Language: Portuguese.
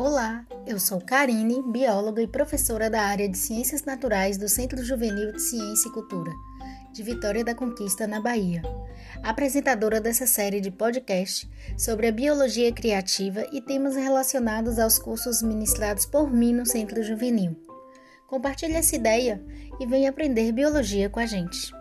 Olá, eu sou Karine, bióloga e professora da área de Ciências Naturais do Centro Juvenil de Ciência e Cultura, de Vitória da Conquista, na Bahia. Apresentadora dessa série de podcast sobre a biologia criativa e temas relacionados aos cursos ministrados por mim no Centro Juvenil. Compartilhe essa ideia e venha aprender biologia com a gente.